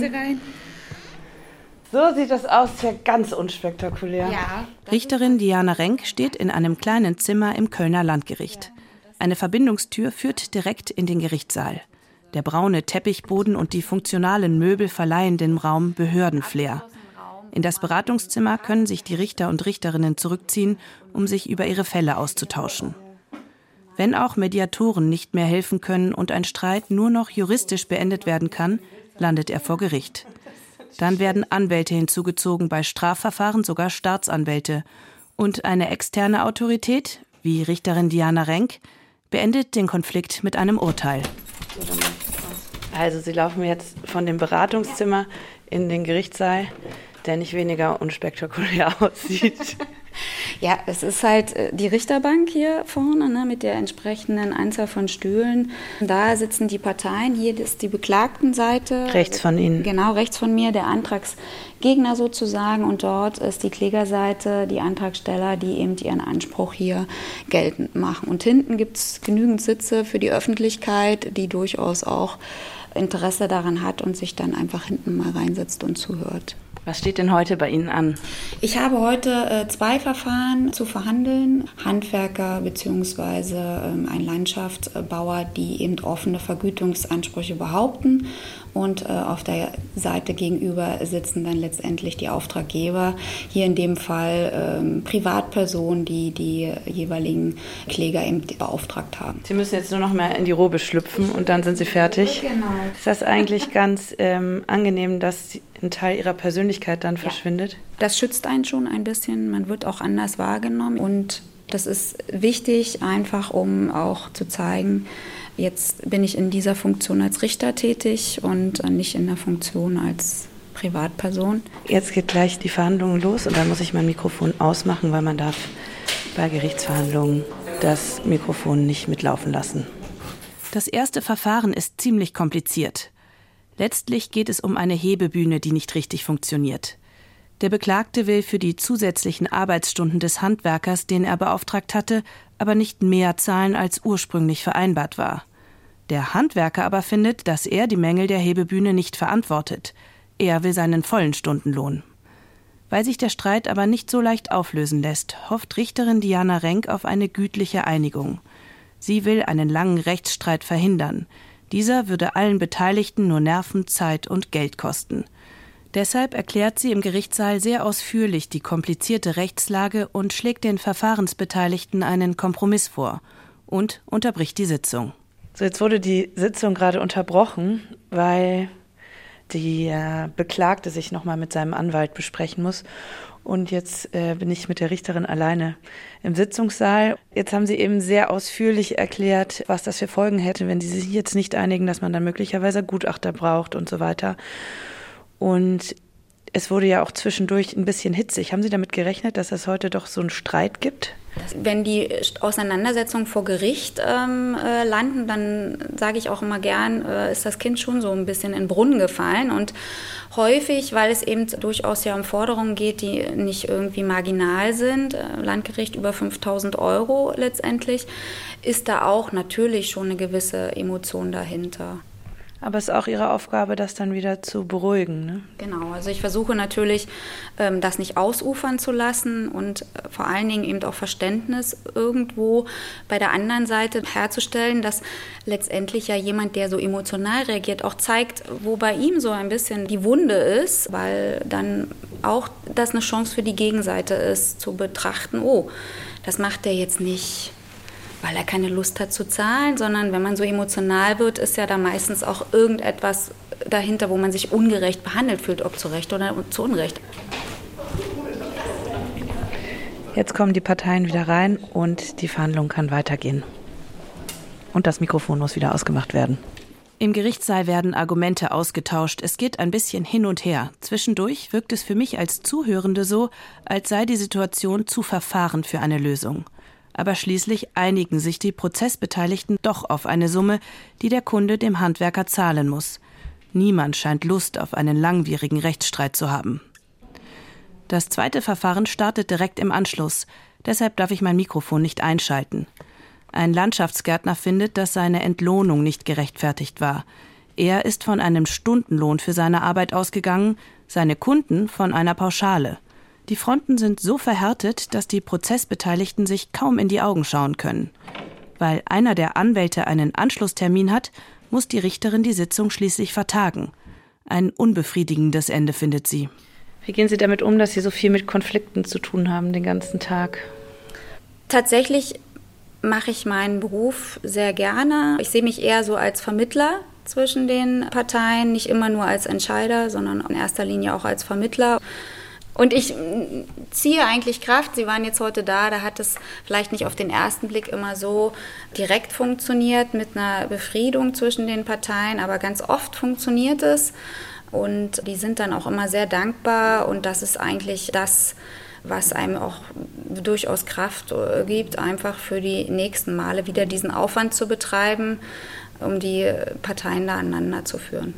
S4: Hm. Rein.
S10: So sieht das aus, ja ganz unspektakulär.
S7: Ja, Richterin Diana Renk steht in einem kleinen Zimmer im Kölner Landgericht. Eine Verbindungstür führt direkt in den Gerichtssaal. Der braune Teppichboden und die funktionalen Möbel verleihen dem Raum Behördenflair. In das Beratungszimmer können sich die Richter und Richterinnen zurückziehen, um sich über ihre Fälle auszutauschen. Wenn auch Mediatoren nicht mehr helfen können und ein Streit nur noch juristisch beendet werden kann, landet er vor Gericht. Dann werden Anwälte hinzugezogen, bei Strafverfahren sogar Staatsanwälte. Und eine externe Autorität, wie Richterin Diana Renk, beendet den Konflikt mit einem Urteil.
S10: Also Sie laufen jetzt von dem Beratungszimmer in den Gerichtssaal, der nicht weniger unspektakulär aussieht.
S5: Ja, es ist halt äh, die Richterbank hier vorne ne, mit der entsprechenden Anzahl von Stühlen. Da sitzen die Parteien. Hier ist die Beklagtenseite.
S10: Rechts von Ihnen.
S5: Genau, rechts von mir, der Antragsgegner sozusagen. Und dort ist die Klägerseite, die Antragsteller, die eben ihren Anspruch hier geltend machen. Und hinten gibt es genügend Sitze für die Öffentlichkeit, die durchaus auch Interesse daran hat und sich dann einfach hinten mal reinsetzt und zuhört.
S10: Was steht denn heute bei Ihnen an?
S5: Ich habe heute äh, zwei Verfahren zu verhandeln. Handwerker bzw. Ähm, ein Landschaftsbauer, die eben offene Vergütungsansprüche behaupten. Und äh, auf der Seite gegenüber sitzen dann letztendlich die Auftraggeber. Hier in dem Fall ähm, Privatpersonen, die die jeweiligen Kläger eben beauftragt haben.
S10: Sie müssen jetzt nur noch mal in die Robe schlüpfen und dann sind Sie fertig.
S5: Genau.
S10: Ist das eigentlich ganz ähm, angenehm, dass ein Teil ihrer Persönlichkeit dann verschwindet?
S5: Das schützt einen schon ein bisschen. Man wird auch anders wahrgenommen. Und das ist wichtig, einfach um auch zu zeigen, jetzt bin ich in dieser Funktion als Richter tätig und nicht in der Funktion als Privatperson.
S10: Jetzt geht gleich die Verhandlung los und dann muss ich mein Mikrofon ausmachen, weil man darf bei Gerichtsverhandlungen das Mikrofon nicht mitlaufen lassen.
S7: Das erste Verfahren ist ziemlich kompliziert. Letztlich geht es um eine Hebebühne, die nicht richtig funktioniert. Der Beklagte will für die zusätzlichen Arbeitsstunden des Handwerkers, den er beauftragt hatte, aber nicht mehr zahlen, als ursprünglich vereinbart war. Der Handwerker aber findet, dass er die Mängel der Hebebühne nicht verantwortet. Er will seinen vollen Stundenlohn. Weil sich der Streit aber nicht so leicht auflösen lässt, hofft Richterin Diana Renk auf eine gütliche Einigung. Sie will einen langen Rechtsstreit verhindern. Dieser würde allen Beteiligten nur Nerven, Zeit und Geld kosten. Deshalb erklärt sie im Gerichtssaal sehr ausführlich die komplizierte Rechtslage und schlägt den Verfahrensbeteiligten einen Kompromiss vor und unterbricht die Sitzung.
S10: So, jetzt wurde die Sitzung gerade unterbrochen, weil die äh, Beklagte sich nochmal mit seinem Anwalt besprechen muss. Und jetzt äh, bin ich mit der Richterin alleine im Sitzungssaal. Jetzt haben Sie eben sehr ausführlich erklärt, was das für Folgen hätte, wenn Sie sich jetzt nicht einigen, dass man dann möglicherweise Gutachter braucht und so weiter. Und es wurde ja auch zwischendurch ein bisschen hitzig. Haben Sie damit gerechnet, dass es heute doch so einen Streit gibt?
S5: Wenn die Auseinandersetzungen vor Gericht ähm, äh, landen, dann sage ich auch immer gern, äh, ist das Kind schon so ein bisschen in Brunnen gefallen. Und häufig, weil es eben durchaus ja um Forderungen geht, die nicht irgendwie marginal sind, äh, Landgericht über 5000 Euro letztendlich, ist da auch natürlich schon eine gewisse Emotion dahinter.
S10: Aber es ist auch Ihre Aufgabe, das dann wieder zu beruhigen. Ne?
S5: Genau, also ich versuche natürlich, ähm, das nicht ausufern zu lassen und äh, vor allen Dingen eben auch Verständnis irgendwo bei der anderen Seite herzustellen, dass letztendlich ja jemand, der so emotional reagiert, auch zeigt, wo bei ihm so ein bisschen die Wunde ist, weil dann auch das eine Chance für die Gegenseite ist, zu betrachten, oh, das macht der jetzt nicht weil er keine Lust hat zu zahlen, sondern wenn man so emotional wird, ist ja da meistens auch irgendetwas dahinter, wo man sich ungerecht behandelt fühlt, ob zu Recht oder zu Unrecht.
S10: Jetzt kommen die Parteien wieder rein und die Verhandlung kann weitergehen. Und das Mikrofon muss wieder ausgemacht werden.
S7: Im Gerichtssaal werden Argumente ausgetauscht. Es geht ein bisschen hin und her. Zwischendurch wirkt es für mich als Zuhörende so, als sei die Situation zu verfahren für eine Lösung aber schließlich einigen sich die Prozessbeteiligten doch auf eine Summe, die der Kunde dem Handwerker zahlen muss. Niemand scheint Lust auf einen langwierigen Rechtsstreit zu haben. Das zweite Verfahren startet direkt im Anschluss, deshalb darf ich mein Mikrofon nicht einschalten. Ein Landschaftsgärtner findet, dass seine Entlohnung nicht gerechtfertigt war. Er ist von einem Stundenlohn für seine Arbeit ausgegangen, seine Kunden von einer Pauschale. Die Fronten sind so verhärtet, dass die Prozessbeteiligten sich kaum in die Augen schauen können. Weil einer der Anwälte einen Anschlusstermin hat, muss die Richterin die Sitzung schließlich vertagen. Ein unbefriedigendes Ende findet sie.
S10: Wie gehen Sie damit um, dass Sie so viel mit Konflikten zu tun haben den ganzen Tag?
S5: Tatsächlich mache ich meinen Beruf sehr gerne. Ich sehe mich eher so als Vermittler zwischen den Parteien, nicht immer nur als Entscheider, sondern in erster Linie auch als Vermittler. Und ich ziehe eigentlich Kraft. Sie waren jetzt heute da, da hat es vielleicht nicht auf den ersten Blick immer so direkt funktioniert mit einer Befriedung zwischen den Parteien, aber ganz oft funktioniert es. Und die sind dann auch immer sehr dankbar und das ist eigentlich das, was einem auch durchaus Kraft gibt, einfach für die nächsten Male wieder diesen Aufwand zu betreiben, um die Parteien da aneinander zu führen.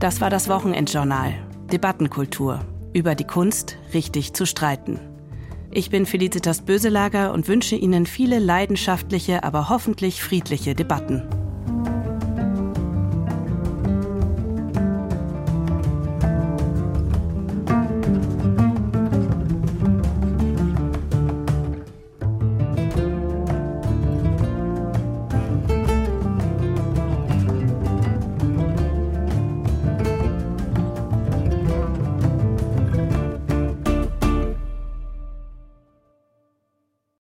S7: Das war das Wochenendjournal. Debattenkultur. Über die Kunst, richtig zu streiten. Ich bin Felicitas Böselager und wünsche Ihnen viele leidenschaftliche, aber hoffentlich friedliche Debatten.